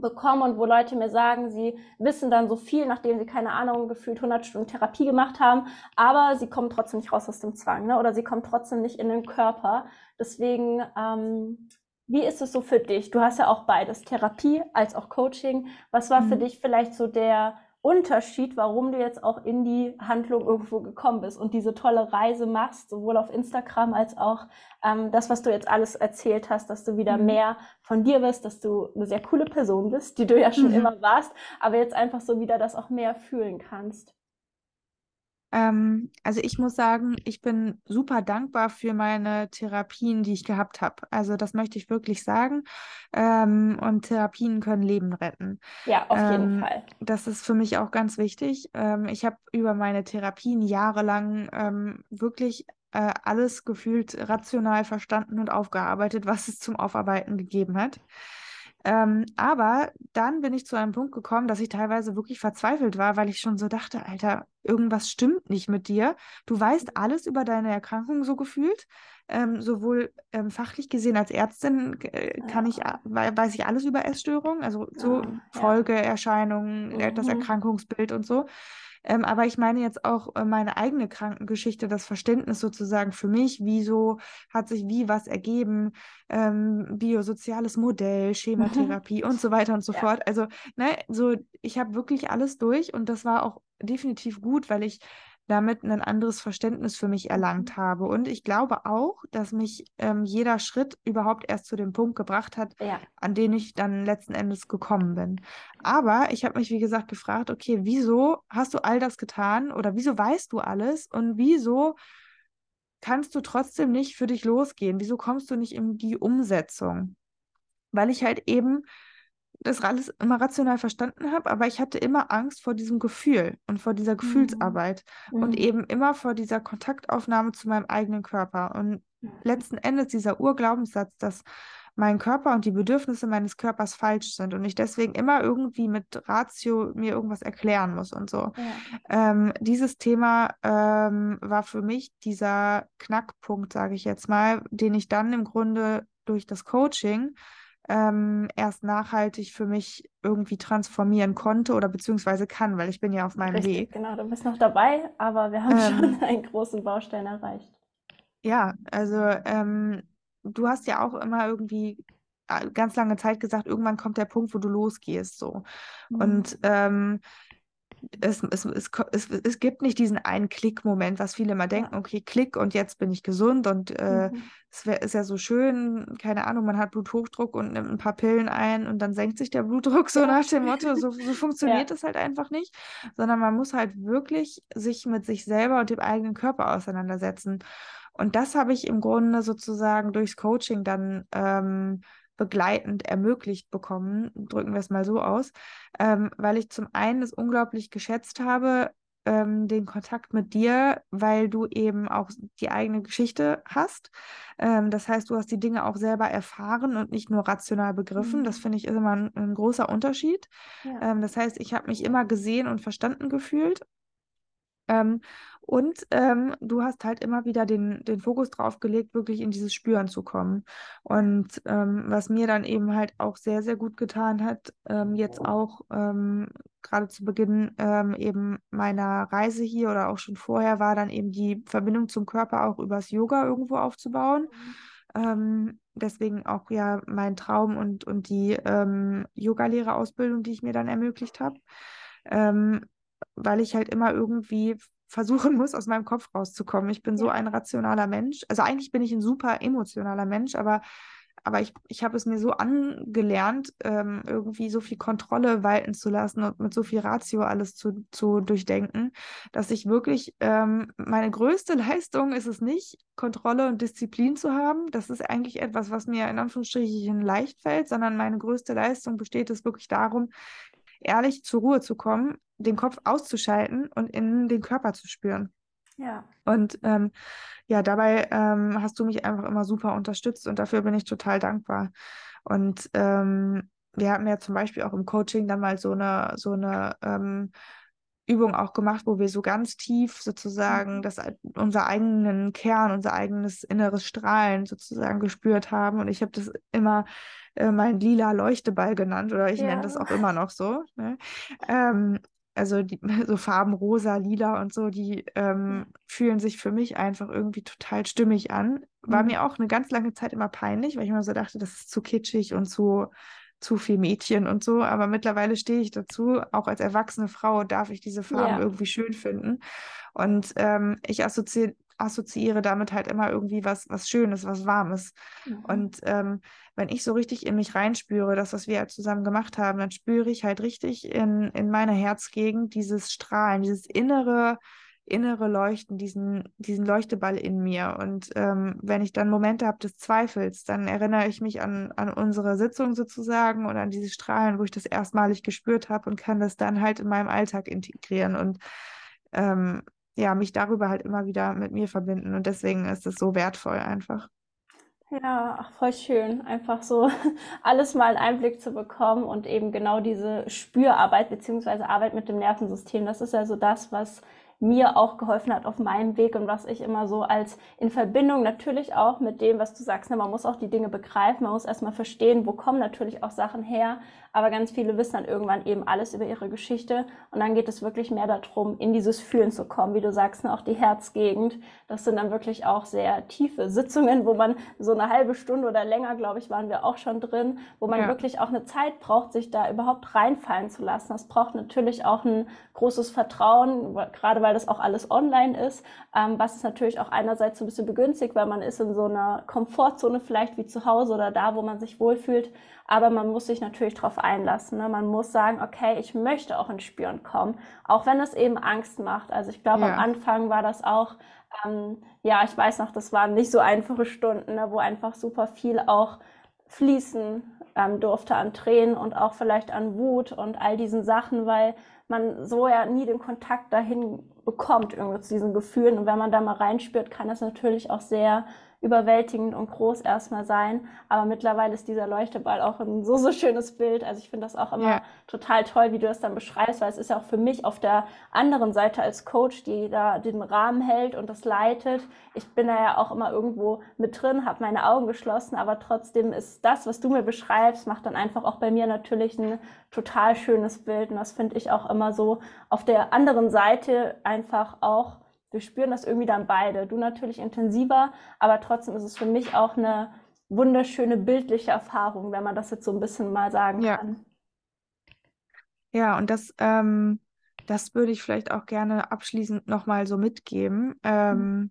bekomme und wo Leute mir sagen, sie wissen dann so viel, nachdem sie keine Ahnung gefühlt 100 Stunden Therapie gemacht haben, aber sie kommen trotzdem nicht raus aus dem Zwang, ne? oder sie kommen trotzdem nicht in den Körper. Deswegen ähm, wie ist es so für dich? Du hast ja auch beides, Therapie als auch Coaching. Was war mhm. für dich vielleicht so der Unterschied, warum du jetzt auch in die Handlung irgendwo gekommen bist und diese tolle Reise machst, sowohl auf Instagram als auch ähm, das, was du jetzt alles erzählt hast, dass du wieder mhm. mehr von dir bist, dass du eine sehr coole Person bist, die du ja schon mhm. immer warst, aber jetzt einfach so wieder das auch mehr fühlen kannst. Ähm, also ich muss sagen, ich bin super dankbar für meine Therapien, die ich gehabt habe. Also das möchte ich wirklich sagen. Ähm, und Therapien können Leben retten. Ja, auf ähm, jeden Fall. Das ist für mich auch ganz wichtig. Ähm, ich habe über meine Therapien jahrelang ähm, wirklich äh, alles gefühlt rational verstanden und aufgearbeitet, was es zum Aufarbeiten gegeben hat. Ähm, aber dann bin ich zu einem Punkt gekommen, dass ich teilweise wirklich verzweifelt war, weil ich schon so dachte, Alter, irgendwas stimmt nicht mit dir. Du weißt alles über deine Erkrankung so gefühlt. Ähm, sowohl ähm, fachlich gesehen als Ärztin äh, kann ich, äh, weiß ich alles über Essstörungen, also so ja, Folgeerscheinungen, ja. das mhm. Erkrankungsbild und so. Ähm, aber ich meine jetzt auch äh, meine eigene Krankengeschichte, das Verständnis sozusagen für mich, wieso hat sich wie was ergeben, ähm, biosoziales Modell, Schematherapie mhm. und so weiter und so ja. fort. Also, ne, so, ich habe wirklich alles durch und das war auch definitiv gut, weil ich damit ein anderes Verständnis für mich erlangt mhm. habe. Und ich glaube auch, dass mich ähm, jeder Schritt überhaupt erst zu dem Punkt gebracht hat, ja. an den ich dann letzten Endes gekommen bin. Aber ich habe mich, wie gesagt, gefragt, okay, wieso hast du all das getan oder wieso weißt du alles und wieso kannst du trotzdem nicht für dich losgehen? Wieso kommst du nicht in die Umsetzung? Weil ich halt eben das alles immer rational verstanden habe, aber ich hatte immer Angst vor diesem Gefühl und vor dieser mhm. Gefühlsarbeit mhm. und eben immer vor dieser Kontaktaufnahme zu meinem eigenen Körper. Und letzten Endes dieser Urglaubenssatz, dass mein Körper und die Bedürfnisse meines Körpers falsch sind und ich deswegen immer irgendwie mit Ratio mir irgendwas erklären muss und so. Ja. Ähm, dieses Thema ähm, war für mich dieser Knackpunkt, sage ich jetzt mal, den ich dann im Grunde durch das Coaching ähm, erst nachhaltig für mich irgendwie transformieren konnte oder beziehungsweise kann, weil ich bin ja auf meinem Richtig, Weg. Genau, du bist noch dabei, aber wir haben ähm, schon einen großen Baustein erreicht. Ja, also ähm, du hast ja auch immer irgendwie äh, ganz lange Zeit gesagt, irgendwann kommt der Punkt, wo du losgehst, so. Mhm. Und ähm, es, es, es, es, es gibt nicht diesen einen Klick-Moment, was viele immer denken, okay, Klick und jetzt bin ich gesund und äh, mhm. es wär, ist ja so schön, keine Ahnung, man hat Bluthochdruck und nimmt ein paar Pillen ein und dann senkt sich der Blutdruck so ja. nach dem Motto, so, so funktioniert es ja. halt einfach nicht, sondern man muss halt wirklich sich mit sich selber und dem eigenen Körper auseinandersetzen. Und das habe ich im Grunde sozusagen durchs Coaching dann ähm, begleitend ermöglicht bekommen, drücken wir es mal so aus, ähm, weil ich zum einen es unglaublich geschätzt habe, ähm, den Kontakt mit dir, weil du eben auch die eigene Geschichte hast. Ähm, das heißt, du hast die Dinge auch selber erfahren und nicht nur rational begriffen. Mhm. Das finde ich ist immer ein, ein großer Unterschied. Ja. Ähm, das heißt, ich habe mich immer gesehen und verstanden gefühlt. Ähm, und ähm, du hast halt immer wieder den, den Fokus drauf gelegt, wirklich in dieses Spüren zu kommen. Und ähm, was mir dann eben halt auch sehr, sehr gut getan hat, ähm, jetzt auch ähm, gerade zu Beginn ähm, eben meiner Reise hier oder auch schon vorher, war dann eben die Verbindung zum Körper auch übers Yoga irgendwo aufzubauen. Mhm. Ähm, deswegen auch ja mein Traum und, und die ähm, Yogalehrerausbildung, die ich mir dann ermöglicht habe. Ähm, weil ich halt immer irgendwie versuchen muss, aus meinem Kopf rauszukommen. Ich bin so ein rationaler Mensch. Also eigentlich bin ich ein super emotionaler Mensch, aber, aber ich, ich habe es mir so angelernt, ähm, irgendwie so viel Kontrolle walten zu lassen und mit so viel Ratio alles zu, zu durchdenken, dass ich wirklich, ähm, meine größte Leistung ist es nicht, Kontrolle und Disziplin zu haben. Das ist eigentlich etwas, was mir in Anführungsstrichen leicht fällt, sondern meine größte Leistung besteht es wirklich darum, ehrlich zur Ruhe zu kommen, den Kopf auszuschalten und in den Körper zu spüren. Ja. Und ähm, ja, dabei ähm, hast du mich einfach immer super unterstützt und dafür bin ich total dankbar. Und ähm, wir hatten ja zum Beispiel auch im Coaching dann mal so eine, so eine ähm, Übung auch gemacht, wo wir so ganz tief sozusagen mhm. das, unser eigenen Kern, unser eigenes inneres Strahlen sozusagen gespürt haben. Und ich habe das immer äh, mein lila Leuchteball genannt oder ich ja. nenne das auch immer noch so. Ne? Ähm, also die, so Farben rosa, lila und so, die ähm, fühlen sich für mich einfach irgendwie total stimmig an. War mhm. mir auch eine ganz lange Zeit immer peinlich, weil ich immer so dachte, das ist zu kitschig und zu zu viel Mädchen und so, aber mittlerweile stehe ich dazu. Auch als erwachsene Frau darf ich diese Farben ja. irgendwie schön finden. Und ähm, ich assozi assoziiere damit halt immer irgendwie was, was Schönes, was Warmes. Mhm. Und ähm, wenn ich so richtig in mich reinspüre, das, was wir halt zusammen gemacht haben, dann spüre ich halt richtig in, in meiner Herzgegend dieses Strahlen, dieses innere, innere Leuchten, diesen, diesen Leuchteball in mir. Und ähm, wenn ich dann Momente habe des Zweifels, dann erinnere ich mich an, an unsere Sitzung sozusagen und an diese Strahlen, wo ich das erstmalig gespürt habe und kann das dann halt in meinem Alltag integrieren und ähm, ja, mich darüber halt immer wieder mit mir verbinden. Und deswegen ist es so wertvoll einfach. Ja, voll schön, einfach so alles mal einen Einblick zu bekommen und eben genau diese Spürarbeit beziehungsweise Arbeit mit dem Nervensystem. Das ist ja so das, was mir auch geholfen hat auf meinem Weg und was ich immer so als in Verbindung natürlich auch mit dem, was du sagst, ne, man muss auch die Dinge begreifen, man muss erstmal verstehen, wo kommen natürlich auch Sachen her, aber ganz viele wissen dann irgendwann eben alles über ihre Geschichte und dann geht es wirklich mehr darum, in dieses Fühlen zu kommen, wie du sagst, ne, auch die Herzgegend, das sind dann wirklich auch sehr tiefe Sitzungen, wo man so eine halbe Stunde oder länger, glaube ich, waren wir auch schon drin, wo man ja. wirklich auch eine Zeit braucht, sich da überhaupt reinfallen zu lassen. Das braucht natürlich auch ein großes Vertrauen, gerade weil das auch alles online ist, ähm, was es natürlich auch einerseits so ein bisschen begünstigt, weil man ist in so einer Komfortzone vielleicht wie zu Hause oder da, wo man sich wohlfühlt. Aber man muss sich natürlich darauf einlassen. Ne? Man muss sagen, okay, ich möchte auch ins Spüren kommen, auch wenn es eben Angst macht. Also ich glaube, ja. am Anfang war das auch, ähm, ja, ich weiß noch, das waren nicht so einfache Stunden, ne, wo einfach super viel auch fließen ähm, durfte an Tränen und auch vielleicht an Wut und all diesen Sachen, weil man so ja nie den Kontakt dahin bekommt, irgendwie zu diesen Gefühlen. Und wenn man da mal reinspürt, kann das natürlich auch sehr überwältigend und groß erstmal sein. Aber mittlerweile ist dieser Leuchteball auch ein so, so schönes Bild. Also ich finde das auch immer ja. total toll, wie du das dann beschreibst, weil es ist ja auch für mich auf der anderen Seite als Coach, die da den Rahmen hält und das leitet. Ich bin da ja auch immer irgendwo mit drin, habe meine Augen geschlossen, aber trotzdem ist das, was du mir beschreibst, macht dann einfach auch bei mir natürlich ein total schönes Bild. Und das finde ich auch immer so auf der anderen Seite einfach auch wir spüren das irgendwie dann beide. Du natürlich intensiver, aber trotzdem ist es für mich auch eine wunderschöne bildliche Erfahrung, wenn man das jetzt so ein bisschen mal sagen ja. kann. Ja, und das, ähm, das würde ich vielleicht auch gerne abschließend nochmal so mitgeben. Ähm, mhm.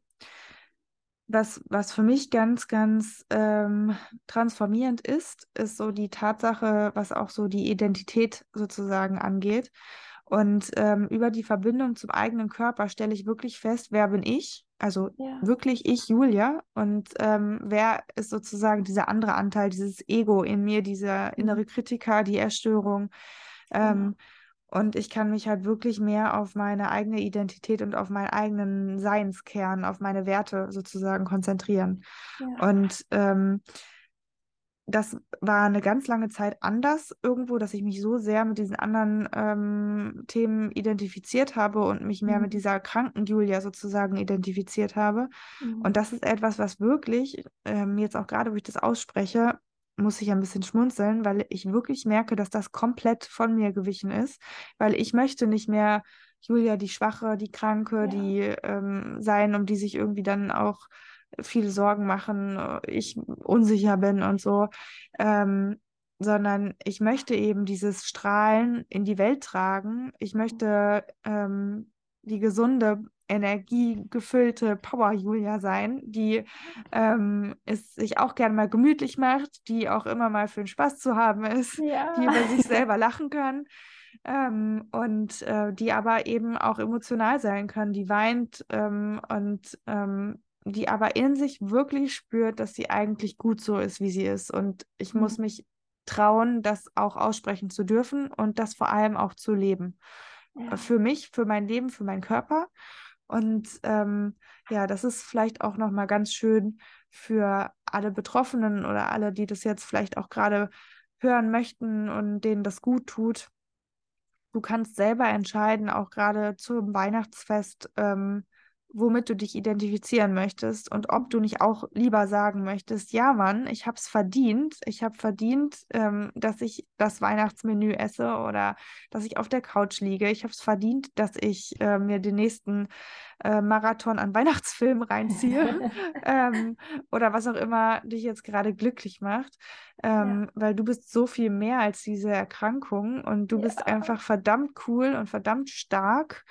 was, was für mich ganz, ganz ähm, transformierend ist, ist so die Tatsache, was auch so die Identität sozusagen angeht. Und ähm, über die Verbindung zum eigenen Körper stelle ich wirklich fest, wer bin ich? Also ja. wirklich ich, Julia. Und ähm, wer ist sozusagen dieser andere Anteil, dieses Ego in mir, dieser mhm. innere Kritiker, die Erstörung. Ähm, ja. Und ich kann mich halt wirklich mehr auf meine eigene Identität und auf meinen eigenen Seinskern, auf meine Werte sozusagen konzentrieren. Ja. Und ähm, das war eine ganz lange Zeit anders irgendwo, dass ich mich so sehr mit diesen anderen ähm, Themen identifiziert habe und mich mehr mhm. mit dieser kranken Julia sozusagen identifiziert habe. Mhm. Und das ist etwas, was wirklich, ähm, jetzt auch gerade, wo ich das ausspreche, muss ich ein bisschen schmunzeln, weil ich wirklich merke, dass das komplett von mir gewichen ist, weil ich möchte nicht mehr Julia, die Schwache, die Kranke, ja. die ähm, sein, um die sich irgendwie dann auch viel Sorgen machen, ich unsicher bin und so, ähm, sondern ich möchte eben dieses Strahlen in die Welt tragen. Ich möchte ähm, die gesunde, energiegefüllte Power-Julia sein, die ähm, es sich auch gerne mal gemütlich macht, die auch immer mal für den Spaß zu haben ist, ja. die über sich selber lachen kann. Ähm, und äh, die aber eben auch emotional sein kann, die weint ähm, und ähm, die aber in sich wirklich spürt, dass sie eigentlich gut so ist, wie sie ist. Und ich mhm. muss mich trauen, das auch aussprechen zu dürfen und das vor allem auch zu leben. Ja. Für mich, für mein Leben, für meinen Körper. Und ähm, ja, das ist vielleicht auch nochmal ganz schön für alle Betroffenen oder alle, die das jetzt vielleicht auch gerade hören möchten und denen das gut tut. Du kannst selber entscheiden, auch gerade zum Weihnachtsfest, ähm, womit du dich identifizieren möchtest und ob du nicht auch lieber sagen möchtest, ja Mann, ich habe es verdient, ich habe verdient, ähm, dass ich das Weihnachtsmenü esse oder dass ich auf der Couch liege, ich habe es verdient, dass ich äh, mir den nächsten äh, Marathon an Weihnachtsfilmen reinziehe ähm, oder was auch immer dich jetzt gerade glücklich macht, ähm, ja. weil du bist so viel mehr als diese Erkrankung und du ja. bist einfach verdammt cool und verdammt stark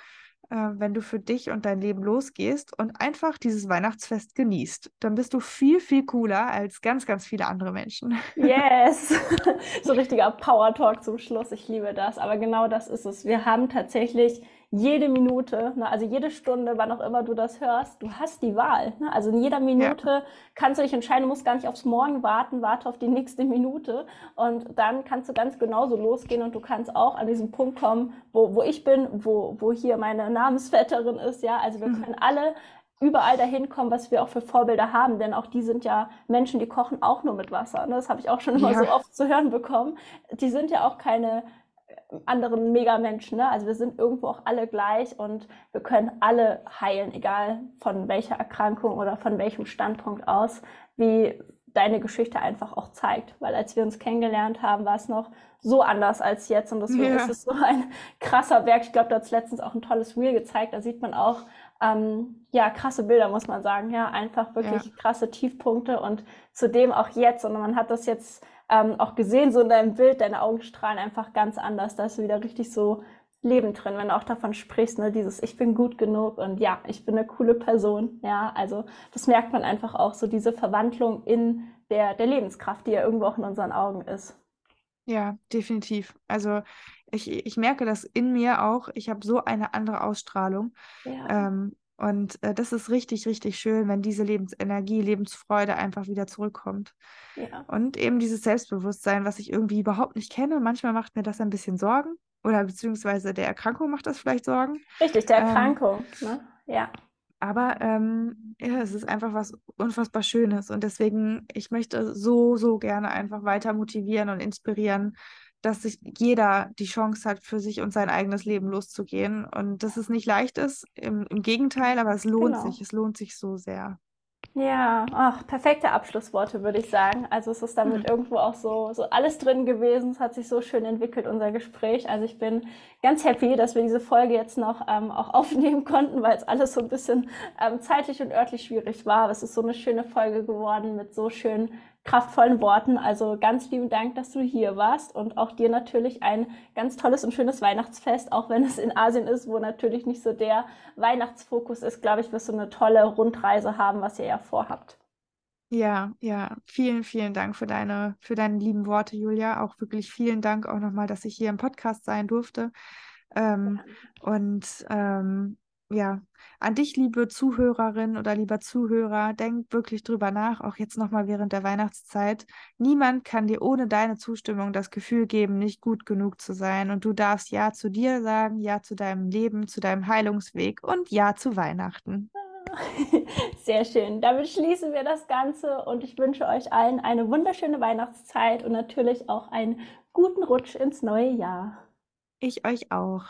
äh, wenn du für dich und dein Leben losgehst und einfach dieses Weihnachtsfest genießt. Dann bist du viel, viel cooler als ganz, ganz viele andere Menschen. Yes! so richtiger Power Talk zum Schluss. Ich liebe das. Aber genau das ist es. Wir haben tatsächlich jede Minute, ne, also jede Stunde, wann auch immer du das hörst, du hast die Wahl. Ne? Also in jeder Minute ja. kannst du dich entscheiden, du musst gar nicht aufs Morgen warten, warte auf die nächste Minute und dann kannst du ganz genauso losgehen und du kannst auch an diesen Punkt kommen, wo, wo ich bin, wo, wo hier meine Namensvetterin ist. Ja, also wir mhm. können alle überall dahin kommen, was wir auch für Vorbilder haben, denn auch die sind ja Menschen, die kochen auch nur mit Wasser. Ne? Das habe ich auch schon immer ja. so oft zu hören bekommen. Die sind ja auch keine anderen Megamenschen. Ne? Also wir sind irgendwo auch alle gleich und wir können alle heilen, egal von welcher Erkrankung oder von welchem Standpunkt aus, wie deine Geschichte einfach auch zeigt. Weil als wir uns kennengelernt haben, war es noch so anders als jetzt und deswegen ja. ist es so ein krasser Werk. Ich glaube, du hast letztens auch ein tolles Reel gezeigt. Da sieht man auch, ähm, ja, krasse Bilder, muss man sagen. Ja, einfach wirklich ja. krasse Tiefpunkte und zudem auch jetzt. Und man hat das jetzt ähm, auch gesehen, so in deinem Bild, deine Augen strahlen einfach ganz anders. Da ist wieder richtig so Leben drin, wenn du auch davon sprichst, ne, dieses Ich bin gut genug und ja, ich bin eine coole Person. Ja, also das merkt man einfach auch, so diese Verwandlung in der, der Lebenskraft, die ja irgendwo auch in unseren Augen ist. Ja, definitiv. Also ich, ich merke das in mir auch. Ich habe so eine andere Ausstrahlung. Ja. Ähm, und äh, das ist richtig, richtig schön, wenn diese Lebensenergie, Lebensfreude einfach wieder zurückkommt. Ja. Und eben dieses Selbstbewusstsein, was ich irgendwie überhaupt nicht kenne. Manchmal macht mir das ein bisschen Sorgen. Oder beziehungsweise der Erkrankung macht das vielleicht Sorgen. Richtig, der ähm, Erkrankung. Ähm, ne? Ja. Aber ähm, ja, es ist einfach was unfassbar Schönes. Und deswegen, ich möchte so, so gerne einfach weiter motivieren und inspirieren, dass sich jeder die Chance hat, für sich und sein eigenes Leben loszugehen. Und dass es nicht leicht ist, im, im Gegenteil, aber es lohnt genau. sich. Es lohnt sich so sehr. Ja, ach, perfekte Abschlussworte, würde ich sagen. Also es ist damit mhm. irgendwo auch so, so alles drin gewesen. Es hat sich so schön entwickelt, unser Gespräch. Also ich bin ganz happy, dass wir diese Folge jetzt noch ähm, auch aufnehmen konnten, weil es alles so ein bisschen ähm, zeitlich und örtlich schwierig war. Aber es ist so eine schöne Folge geworden mit so schönen kraftvollen Worten. Also ganz lieben Dank, dass du hier warst und auch dir natürlich ein ganz tolles und schönes Weihnachtsfest, auch wenn es in Asien ist, wo natürlich nicht so der Weihnachtsfokus ist, glaube ich, wirst du eine tolle Rundreise haben, was ihr ja vorhabt. Ja, ja, vielen, vielen Dank für deine, für deine lieben Worte, Julia. Auch wirklich vielen Dank auch nochmal, dass ich hier im Podcast sein durfte. Ähm, und ähm, ja, an dich, liebe Zuhörerin oder lieber Zuhörer, denk wirklich drüber nach, auch jetzt nochmal während der Weihnachtszeit. Niemand kann dir ohne deine Zustimmung das Gefühl geben, nicht gut genug zu sein. Und du darfst Ja zu dir sagen, Ja zu deinem Leben, zu deinem Heilungsweg und Ja zu Weihnachten. Sehr schön. Damit schließen wir das Ganze und ich wünsche euch allen eine wunderschöne Weihnachtszeit und natürlich auch einen guten Rutsch ins neue Jahr. Ich euch auch.